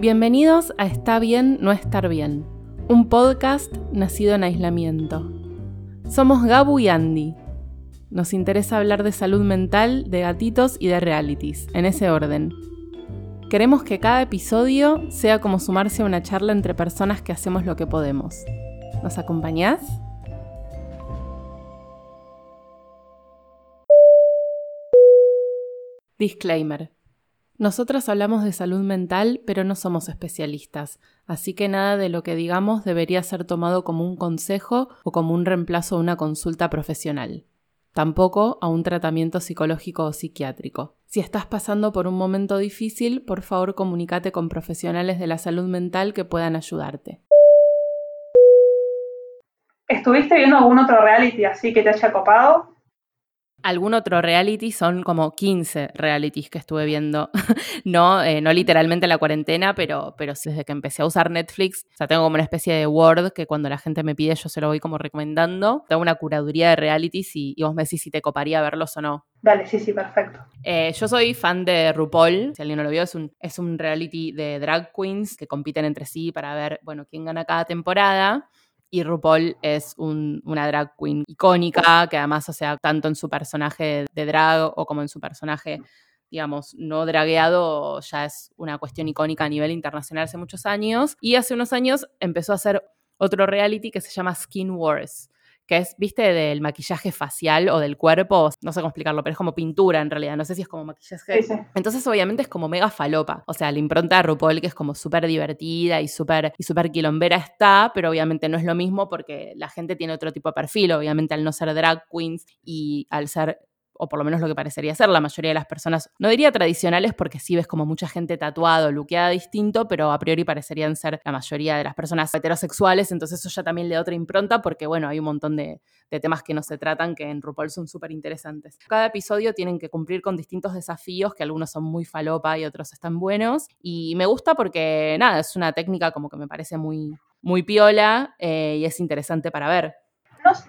Bienvenidos a Está bien no estar bien, un podcast nacido en aislamiento. Somos Gabu y Andy. Nos interesa hablar de salud mental, de gatitos y de realities, en ese orden. Queremos que cada episodio sea como sumarse a una charla entre personas que hacemos lo que podemos. ¿Nos acompañás? Disclaimer. Nosotras hablamos de salud mental, pero no somos especialistas, así que nada de lo que digamos debería ser tomado como un consejo o como un reemplazo a una consulta profesional. Tampoco a un tratamiento psicológico o psiquiátrico. Si estás pasando por un momento difícil, por favor comunícate con profesionales de la salud mental que puedan ayudarte. ¿Estuviste viendo algún otro reality así que te haya copado? Algún otro reality, son como 15 realities que estuve viendo. no, eh, no literalmente la cuarentena, pero, pero desde que empecé a usar Netflix, o sea, tengo como una especie de Word que cuando la gente me pide yo se lo voy como recomendando. Tengo una curaduría de realities y, vos me decís si te coparía verlos o no. Dale, sí, sí, perfecto. Eh, yo soy fan de RuPaul, si alguien no lo vio, es un, es un reality de drag queens que compiten entre sí para ver, bueno, quién gana cada temporada. Y RuPaul es una drag queen icónica, que además, sea, tanto en su personaje de drag o como en su personaje, digamos, no dragueado, ya es una cuestión icónica a nivel internacional hace muchos años. Y hace unos años empezó a hacer otro reality que se llama Skin Wars, que es, viste, del maquillaje facial o del cuerpo, no sé cómo explicarlo, pero es como pintura en realidad, no sé si es como maquillaje. Entonces obviamente es como mega falopa, o sea, la impronta de RuPaul que es como súper divertida y súper y super quilombera está, pero obviamente no es lo mismo porque la gente tiene otro tipo de perfil, obviamente al no ser drag queens y al ser o por lo menos lo que parecería ser la mayoría de las personas, no diría tradicionales porque sí ves como mucha gente tatuado, luqueada distinto, pero a priori parecerían ser la mayoría de las personas heterosexuales, entonces eso ya también le da otra impronta porque bueno, hay un montón de, temas que no se tratan que en RuPaul son súper interesantes. Cada episodio tienen que cumplir con distintos desafíos, que algunos son muy falopa y otros están buenos, y me gusta porque nada, es una técnica como que me parece muy, muy piola eh, y es interesante para ver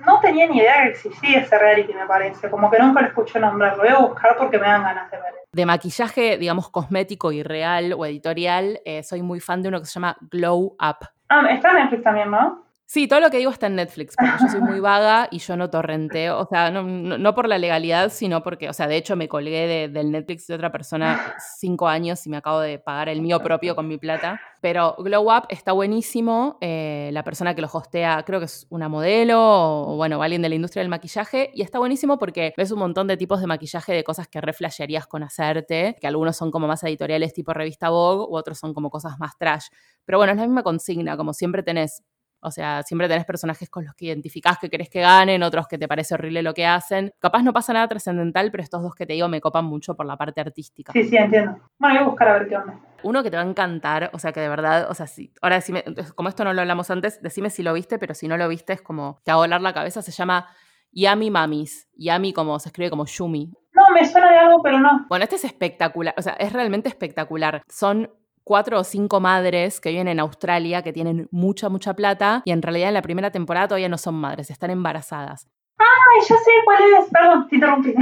no, tenía ni idea que existía ese reality, me parece. Como que nunca lo escuché nombrar. Lo voy a buscar porque me dan ganas de ver. De maquillaje, digamos, cosmético y real o editorial, eh, soy muy fan de uno que se llama Glow Up. Ah, está en Netflix también, ¿no? Sí, todo lo que digo está en Netflix, porque yo soy muy vaga y yo no torrenteo, o sea, no, por la legalidad, sino porque, o sea, de hecho me colgué del Netflix de otra persona cinco años y me acabo de pagar el mío propio con mi plata. Pero Glow Up está buenísimo, eh, la persona que lo hostea creo que es una modelo o, bueno, alguien de la industria del maquillaje, y está buenísimo porque ves un montón de tipos de maquillaje de cosas que reflashearías con hacerte, que algunos son como más editoriales tipo revista Vogue, u otros son como cosas más trash. Pero bueno, es la misma consigna, como siempre tenés o sea, siempre tenés personajes con los que identificás que querés que ganen, otros que te parece horrible lo que hacen. Capaz no pasa nada trascendental, pero estos dos que te digo me copan mucho por la parte artística. Sí, sí, entiendo. Bueno, voy a buscar a ver qué onda. Uno que te va a encantar, o sea, que de verdad, o sea, sí. Ahora decime, como esto no lo hablamos antes, decime si lo viste, pero si no lo viste es como te a volar la cabeza. Se llama Yami Mamis. Yami como se escribe como Yumi. No, me suena de algo, pero no. Bueno, este es espectacular, o sea, es realmente espectacular. Son cuatro o cinco madres que viven en Australia que tienen mucha, mucha plata y en realidad en la primera temporada todavía no son madres, están embarazadas. ¡Ay, ya sé cuál es! Perdón, te interrumpí.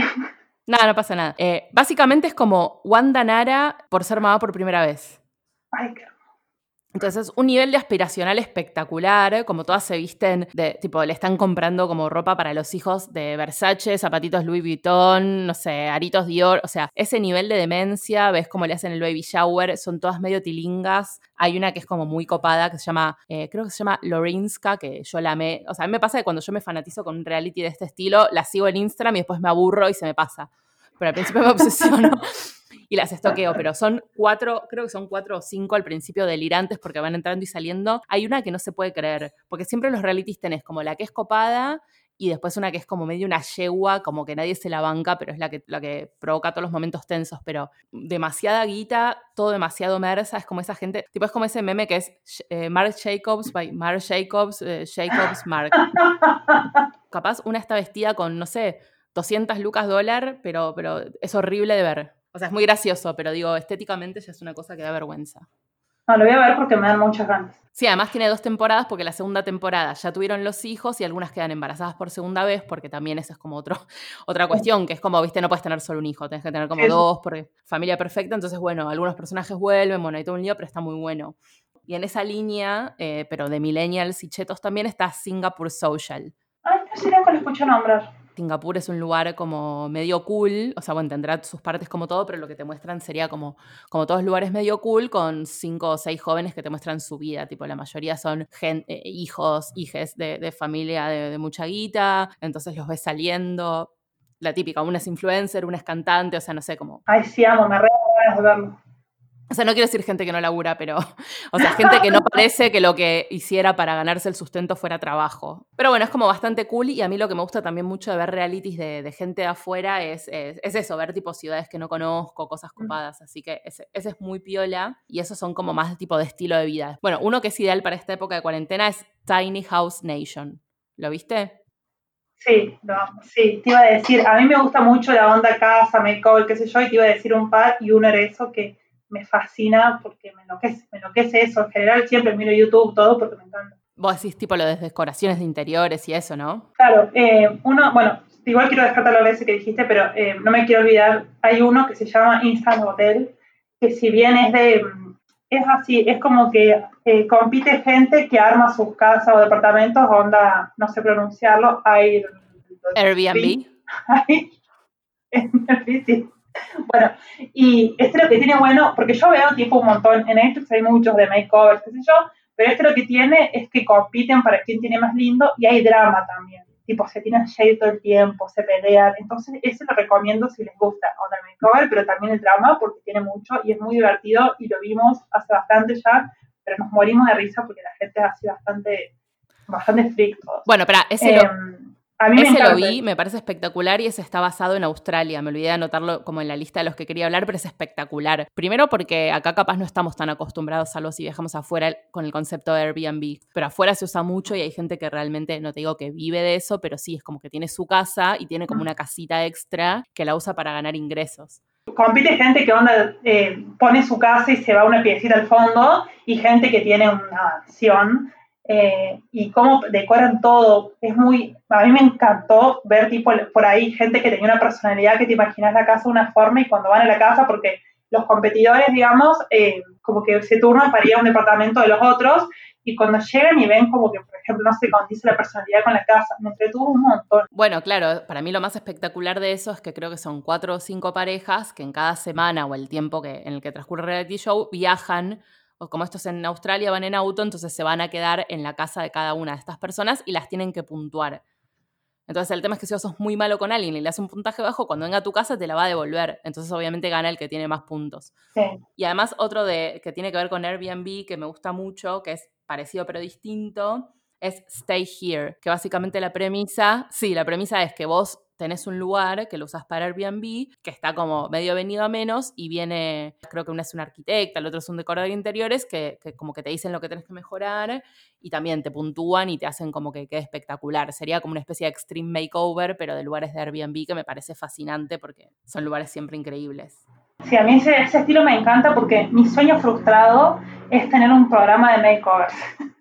Nada, no pasa nada. Eh, básicamente es como Wanda Nara por ser mamá por primera vez. Ay, qué entonces, un nivel de aspiracional espectacular, como todas se visten de, tipo, le están comprando como ropa para los hijos de Versace, zapatitos Louis Vuitton, no sé, aritos Dior, o sea, ese nivel de demencia, ves cómo le hacen el baby shower, son todas medio tilingas. Hay una que es como muy copada, que se llama, eh, creo que se llama Lorinska, que yo la amé. O sea, a mí me pasa que cuando yo me fanatizo con un reality de este estilo, la sigo en Instagram y después me aburro y se me pasa. Pero al principio me obsesiono. Y las estoqueo, pero son cuatro, creo que son cuatro o cinco al principio delirantes porque van entrando y saliendo. Hay una que no se puede creer, porque siempre los realities tenés como la que es copada y después una que es como medio una yegua, como que nadie se la banca, pero es la que, la que provoca todos los momentos tensos, pero demasiada guita, todo demasiado mersa, es como esa gente, tipo es como ese meme que es eh, Mark Jacobs by Mark Jacobs, eh, Jacobs Mark. Capaz una está vestida con, no sé, 200 lucas dólar, pero, pero es horrible de ver. O sea, es muy gracioso, pero digo, estéticamente ya es una cosa que da vergüenza. No, lo voy a ver porque me dan muchas ganas. Sí, además tiene dos temporadas porque la segunda temporada ya tuvieron los hijos y algunas quedan embarazadas por segunda vez porque también esa es como otro, otra cuestión, que es como, viste, no puedes tener solo un hijo, tienes que tener como dos, porque familia perfecta, entonces bueno, algunos personajes vuelven, bueno, hay todo un lío, pero está muy bueno. Y en esa línea, eh, pero de millennials y chetos también, está Singapore Social. Ay, no sé, nunca lo escucho nombrar. Singapur es un lugar como medio cool, o sea, bueno, tendrá sus partes como todo, pero lo que te muestran sería como, como todos lugares medio cool con cinco o seis jóvenes que te muestran su vida, tipo la mayoría son eh, hijos, hijes de, familia de, mucha guita, entonces los ves saliendo, la típica, una es influencer, una es cantante, o sea, no sé cómo. Ay, sí, amo, me re de verlo. O sea, no quiero decir gente que no labura, pero, o sea, gente que no parece que lo que hiciera para ganarse el sustento fuera trabajo. Pero bueno, es como bastante cool y a mí lo que me gusta también mucho de ver realities de, gente de afuera es, es, eso, ver tipo ciudades que no conozco, cosas copadas. Así que ese, ese, es muy piola y esos son como más tipo de estilo de vida. Bueno, uno que es ideal para esta época de cuarentena es Tiny House Nation. ¿Lo viste? Sí, no, sí, te iba a decir, a mí me gusta mucho la onda casa, makeover, qué sé yo, y te iba a decir un par y uno era eso que me fascina porque me enloquece, me enloquece eso. En general siempre miro YouTube, todo porque me encanta. Vos decís tipo lo de decoraciones de interiores y eso, ¿no? Claro, eh, uno, bueno, igual quiero dejarte hablar de ese que dijiste, pero eh, no me quiero olvidar, hay uno que se llama Instant Hotel, que si bien es de, es así, es como que eh, compite gente que arma sus casas o departamentos, onda, no sé pronunciarlo, hay... Airbnb. es difícil. Bueno, y este es lo que tiene bueno, porque yo veo tipo un montón, en Netflix hay muchos de makeovers, qué sé yo, pero este lo que tiene es que compiten para quién tiene más lindo y hay drama también. Tipo, se tienen shade todo el tiempo, se pelean. Entonces, ese lo recomiendo si les gusta. O el makeover, pero también el drama, porque tiene mucho y es muy divertido y lo vimos hace bastante ya, pero nos morimos de risa porque la gente es así bastante, bastante freak. Bueno, pero ese lo a mí Ese lo vi, me parece espectacular y ese está basado en Australia. Me olvidé de anotarlo como en la lista de los que quería hablar, pero es espectacular. Primero porque acá capaz no estamos tan acostumbrados a los si viajamos afuera con el concepto de Airbnb, pero afuera se usa mucho y hay gente que realmente, no te digo que vive de eso, pero sí es como que tiene su casa y tiene como una casita extra que la usa para ganar ingresos compite gente que onda, eh, pone su casa y se va una piecita al fondo y gente que tiene una acción eh, y cómo decoran todo. Es muy, a mí me encantó ver tipo por ahí gente que tenía una personalidad que te imaginas la casa de una forma y cuando van a la casa, porque los competidores, digamos, eh, como que se turnan para ir a un departamento de los otros y cuando llegan y ven como que, por ejemplo, no se condice la personalidad con la casa, me entretuvo un montón. Bueno, claro, para mí lo más espectacular de eso es que creo que son cuatro o cinco parejas que en cada semana o el tiempo que, en el que transcurre el reality show viajan o como estos en Australia van en auto, entonces se van a quedar en la casa de cada una de estas personas y las tienen que puntuar. Entonces el tema es que si vos sos muy malo con alguien y le das un puntaje bajo, cuando venga a tu casa te la va a devolver. Entonces obviamente gana el que tiene más puntos. Y además otro de, que tiene que ver con Airbnb que me gusta mucho, que es parecido pero distinto, es Stay Here, que básicamente la premisa, sí, la premisa es que vos tenés un lugar que lo usas para Airbnb, que está como medio venido a menos y viene, creo que uno es un arquitecta, el otro es un decorador de interiores, que, como que te dicen lo que tenés que mejorar y también te puntúan y te hacen como que quede espectacular. Sería como una especie de extreme makeover, pero de lugares de Airbnb que me parece fascinante porque son lugares siempre increíbles. Sí, a mí ese, ese estilo me encanta porque mi sueño frustrado es tener un programa de makeovers.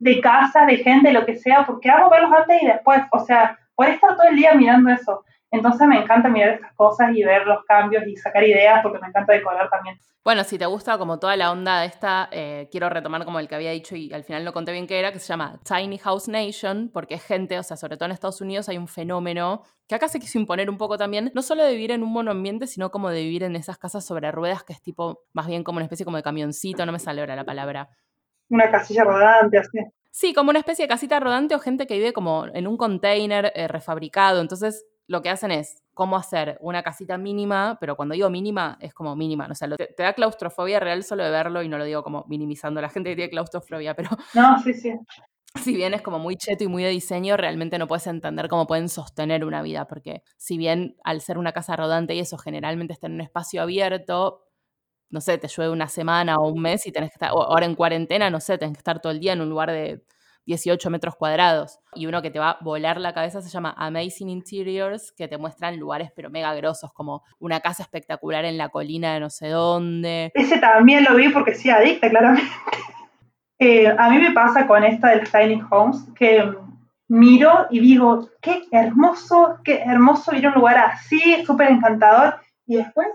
de casa, de gente, lo que sea, porque hago verlos antes y después. O sea, Puedes estar todo el día mirando eso. Entonces me encanta mirar estas cosas y ver los cambios y sacar ideas porque me encanta decorar también. Bueno, si te gusta como toda la onda de esta, eh, quiero retomar como el que había dicho y al final no conté bien qué era, que se llama Tiny House Nation, porque es gente, o sea, sobre todo en Estados Unidos hay un fenómeno que acá se quiso imponer un poco también, no solo de vivir en un monoambiente, sino como de vivir en esas casas sobre ruedas, que es tipo, más bien como una especie como de camioncito, no me sale ahora la palabra. Una casilla rodante, así. Sí, como una especie de casita rodante o gente que vive como en un container eh, refabricado. Entonces, lo que hacen es cómo hacer una casita mínima, pero cuando digo mínima, es como mínima. O sea, te, da claustrofobia real solo de verlo y no lo digo como minimizando a la gente que tiene claustrofobia, pero... No, sí, sí. Si bien es como muy cheto y muy de diseño, realmente no puedes entender cómo pueden sostener una vida, porque si bien al ser una casa rodante y eso generalmente está en un espacio abierto, no sé, te llueve una semana o un mes y tenés que estar, o ahora en cuarentena, no sé, tenés que estar todo el día en un lugar de, 18 metros cuadrados. Y uno que te va a volar la cabeza se llama Amazing Interiors, que te muestran lugares pero mega grosos, como una casa espectacular en la colina de no sé dónde. Ese también lo vi porque sí, adicta, claramente. Eh, a mí me pasa con esta de las tiny homes que miro y digo, qué hermoso, qué hermoso ir a un lugar así, súper encantador. Y después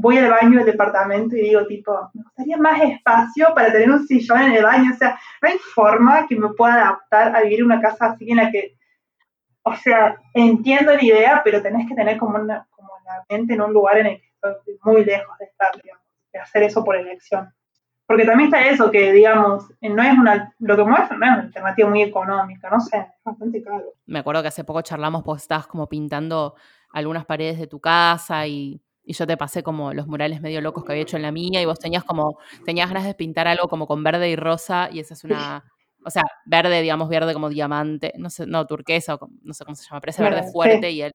voy al baño del departamento y digo, tipo, me gustaría más espacio para tener un sillón en el baño. O sea, no hay forma que me pueda adaptar a vivir en una casa así en la que, o sea, entiendo la idea, pero tenés que tener como, una, como la mente en un lugar en el que estoy muy lejos de estar, digamos, de hacer eso por elección. Porque también está eso, que digamos, no es una, lo que muestra no es una alternativa muy económica, no sé, es bastante caro. Me acuerdo que hace poco charlamos porque estabas como pintando algunas paredes de tu casa y y yo te pasé como los murales medio locos que había hecho en la mía y vos tenías como, tenías ganas de pintar algo como con verde y rosa y esa es una, o sea, verde, digamos, verde como diamante, no sé, no, turquesa, no sé cómo se llama, pero ese verde fuerte y el,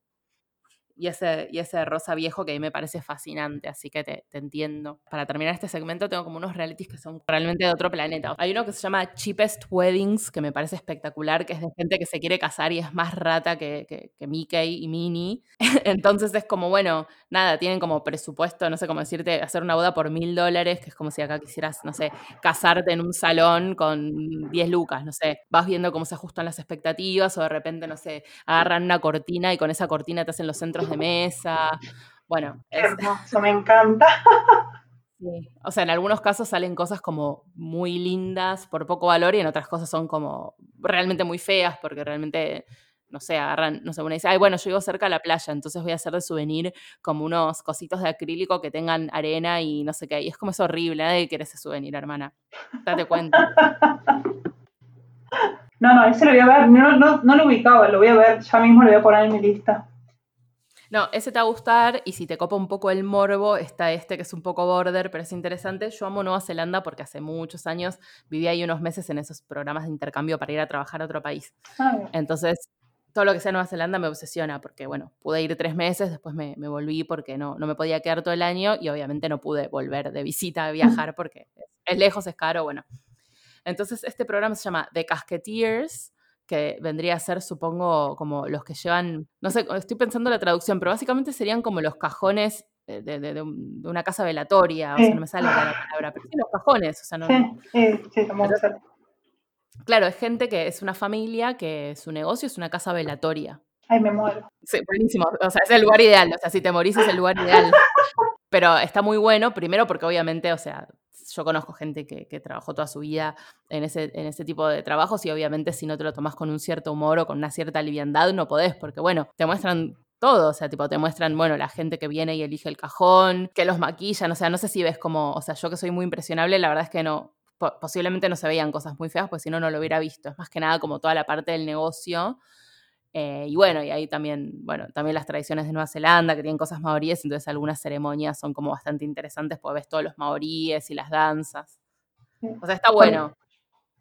y ese, y ese rosa viejo que a mí me parece fascinante, así que te, entiendo. Para terminar este segmento tengo como unos realities que son realmente de otro planeta. Hay uno que se llama Cheapest Weddings, que me parece espectacular, que es de gente que se quiere casar y es más rata que, que, Mickey y Minnie. Entonces es como, bueno, nada, tienen como presupuesto, no sé cómo decirte, hacer una boda por mil dólares, que es como si acá quisieras, no sé, casarte en un salón con 10 lucas, no sé, vas viendo cómo se ajustan las expectativas o de repente, no sé, agarran una cortina y con esa cortina te hacen los centros de mesa. Bueno, eso me encanta. O sea, en algunos casos salen cosas como muy lindas por poco valor y en otras cosas son como realmente muy feas porque realmente, no sé, agarran, no sé, una dice, ay, bueno, yo vivo cerca de la playa, entonces voy a hacer de souvenir como unos cositos de acrílico que tengan arena y no sé qué. Y es como es horrible, nadie quiere ese souvenir, hermana. Date cuenta. No, no, ese lo voy a ver, no, no, no lo ubicaba, lo voy a ver, ya mismo lo voy a poner en mi lista. No, ese te va a gustar y si te copa un poco el morbo, está este que es un poco border, pero es interesante. Yo amo Nueva Zelanda porque hace muchos años viví ahí unos meses en esos programas de intercambio para ir a trabajar a otro país. Ah, Entonces, todo lo que sea Nueva Zelanda me obsesiona porque, bueno, pude ir tres meses, después me, volví porque no, no me podía quedar todo el año y obviamente no pude volver de visita a viajar porque es lejos, es caro, bueno. Entonces, este programa se llama The Casketeers que vendría a ser, supongo, como los que llevan, no sé, estoy pensando la traducción, pero básicamente serían como los cajones de, una casa velatoria, o sea, no me sale la palabra, pero sí los cajones, o sea, no... Sí, sí, Claro, es gente que es una familia que su negocio es una casa velatoria. Ay, me muero. Sí, buenísimo. O sea, es el lugar ideal. O sea, si te morís es el lugar ideal. Pero está muy bueno, primero porque obviamente, o sea, yo conozco gente que, trabajó toda su vida en ese, en ese tipo de trabajos y obviamente si no te lo tomas con un cierto humor o con una cierta liviandad no podés, porque bueno, te muestran todo, o sea, tipo, te muestran, bueno, la gente que viene y elige el cajón, que los maquillan, o sea, no sé si ves como, o sea, yo que soy muy impresionable, la verdad es que no, posiblemente no se veían cosas muy feas, pues si no, no lo hubiera visto, es más que nada como toda la parte del negocio eh, y bueno, y ahí también, bueno, también las tradiciones de Nueva Zelanda, que tienen cosas maoríes, entonces algunas ceremonias son como bastante interesantes, porque ves todos los maoríes y las danzas. O sea, está bueno.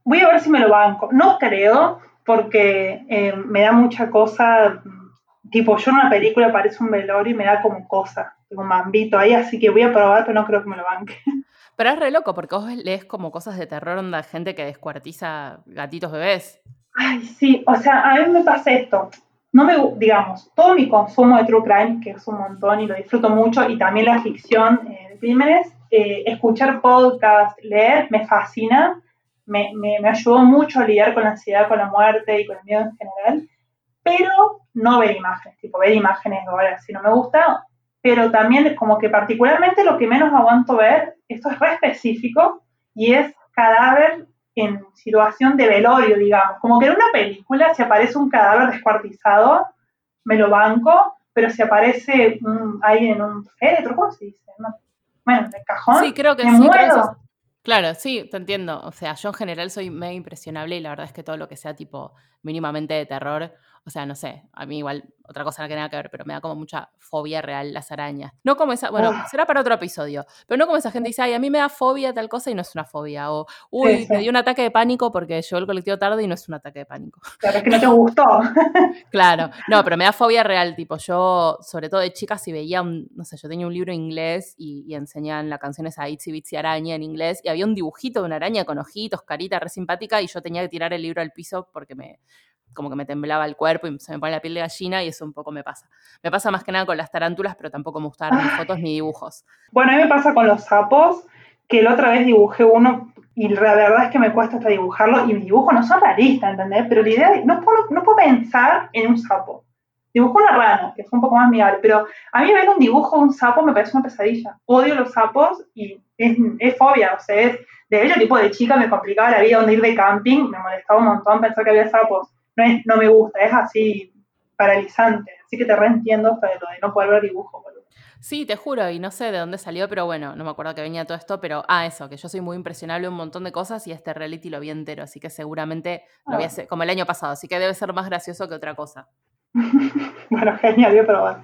Voy a ver si me lo banco. No creo, porque eh, me da mucha cosa, tipo, yo en una película parece un velorio y me da como cosa, como mambito ahí, así que voy a probar, pero no creo que me lo banque. Pero es re loco, porque vos lees como cosas de terror, onda gente que descuartiza gatitos bebés. Ay, sí, o sea, a mí me pasa esto. No me, digamos, todo mi consumo de True Crime, que es un montón y lo disfruto mucho, y también la ficción eh, de crímenes, eh, escuchar podcast, leer, me fascina, me, me, me, ayudó mucho a lidiar con la ansiedad, con la muerte y con el miedo en general, pero no ver imágenes, tipo ver imágenes ahora si no me gusta, pero también como que particularmente lo que menos aguanto ver, esto es re específico, y es cadáver en situación de velorio, digamos. Como que en una película, si aparece un cadáver descuartizado, me lo banco, pero si aparece ahí en un féretro, ¿cómo se dice? bueno, en el cajón, sí, creo que me muero. Claro, sí, te entiendo. O sea, yo en general soy medio impresionable y la verdad es que todo lo que sea tipo mínimamente de terror O sea, no sé, a mí igual otra cosa no que nada que ver, pero me da como mucha fobia real las arañas. No como esa, bueno, será para otro episodio, pero no como esa gente dice, ay, a mí me da fobia tal cosa y no es una fobia. O, uy, me dio un ataque de pánico porque llegó el colectivo tarde y no es un ataque de pánico. Claro, es que no te gustó. claro, no, pero me da fobia real, tipo, yo, sobre todo de chicas, si veía un, no sé, yo tenía un libro en inglés y, y enseñaban la canción esa Itsy Bitsy Araña en inglés y había un dibujito de una araña con ojitos, carita, re simpática y yo tenía que tirar el libro al piso porque me, como que me temblaba el cuerpo y se me pone la piel de gallina y eso un poco me pasa. Me pasa más que nada con las tarántulas, pero tampoco me gustan ni fotos ni dibujos. Bueno, a mí me pasa con los sapos, que la otra vez dibujé uno y la verdad es que me cuesta hasta dibujarlo y mis dibujos no son realistas, ¿entendés? Pero la idea es, no puedo, no puedo pensar en un sapo. Dibujo una rana, que fue un poco más amigable, pero a mí ver un dibujo de un sapo me parece una pesadilla. Odio los sapos y es, es fobia, o sea, es, de hecho, tipo de chica me complicaba la vida donde ir de camping, me molestaba un montón pensar que había sapos no, es, no me gusta, es así paralizante. Así que te reentiendo pero lo de no poder ver dibujo. Sí, te juro, y no sé de dónde salió, pero bueno, no me acuerdo que venía todo esto, pero ah, eso, que yo soy muy impresionable un montón de cosas y este reality lo vi entero, así que seguramente lo vi ah. como el año pasado, así que debe ser más gracioso que otra cosa. bueno, genial, voy a probar.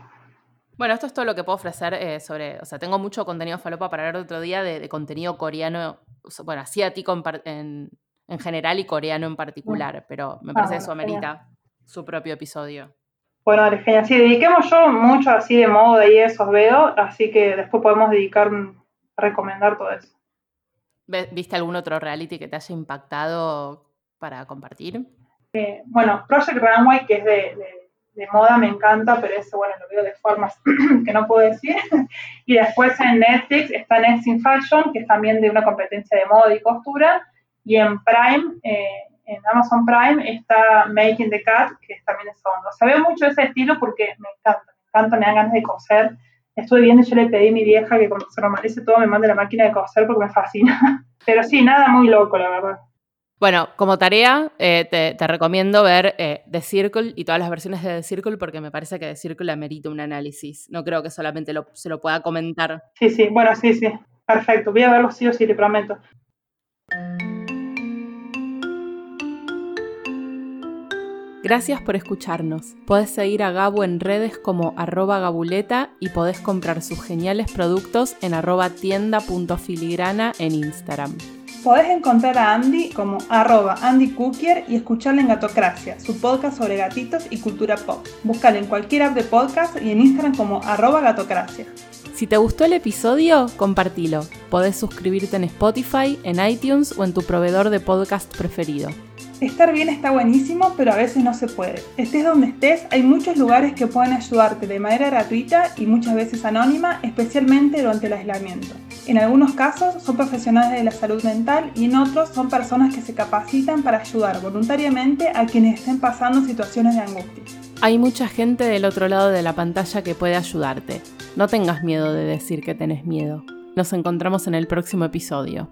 Bueno, esto es todo lo que puedo ofrecer eh, sobre, o sea, tengo mucho contenido falopa para ver otro día de, contenido coreano, bueno, asiático en, en, en general y coreano en particular, pero me parece que ah, eso amerita su propio episodio. Bueno, genial. Sí, dediquemos yo mucho así de moda y esos veo, así que después podemos dedicar a recomendar todo eso. ¿Viste algún otro reality que te haya impactado para compartir? Eh, bueno, Project Runway, que es de, de, moda, me encanta, pero ese, bueno, lo veo de formas que no puedo decir. y después en Netflix está Next in Fashion, que es también de una competencia de moda y costura. Y en Prime, eh, en Amazon Prime, está Making the Cat, que también es onda. O sea, veo mucho ese estilo porque me encanta, me encanta, me dan ganas de coser. Estuve viendo y yo le pedí a mi vieja que cuando se normalice todo me mande la máquina de coser porque me fascina. Pero sí, nada muy loco, la verdad. Bueno, como tarea, eh, te, recomiendo ver eh, The Circle y todas las versiones de The Circle porque me parece que The Circle amerita un análisis. No creo que solamente se lo pueda comentar. Sí, sí, bueno, sí, sí. Perfecto. Voy a verlo sí o sí, te prometo. Gracias por escucharnos. Podés seguir a Gabu en redes como arroba gabuleta y podés comprar sus geniales productos en arroba tienda.filigrana en Instagram. Podés encontrar a Andy como arroba Andy y escucharle en Gatocracia, su podcast sobre gatitos y cultura pop. Búscale en cualquier app de podcast y en Instagram como arroba gatocracia. Si te gustó el episodio, compartilo. Podés suscribirte en Spotify, en iTunes o en tu proveedor de podcast preferido. Estar bien está buenísimo, pero a veces no se puede. Estés donde estés, hay muchos lugares que pueden ayudarte de manera gratuita y muchas veces anónima, especialmente durante el aislamiento. En algunos casos son profesionales de la salud mental y en otros son personas que se capacitan para ayudar voluntariamente a quienes estén pasando situaciones de angustia. Hay mucha gente del otro lado de la pantalla que puede ayudarte. No tengas miedo de decir que tenés miedo. Nos encontramos en el próximo episodio.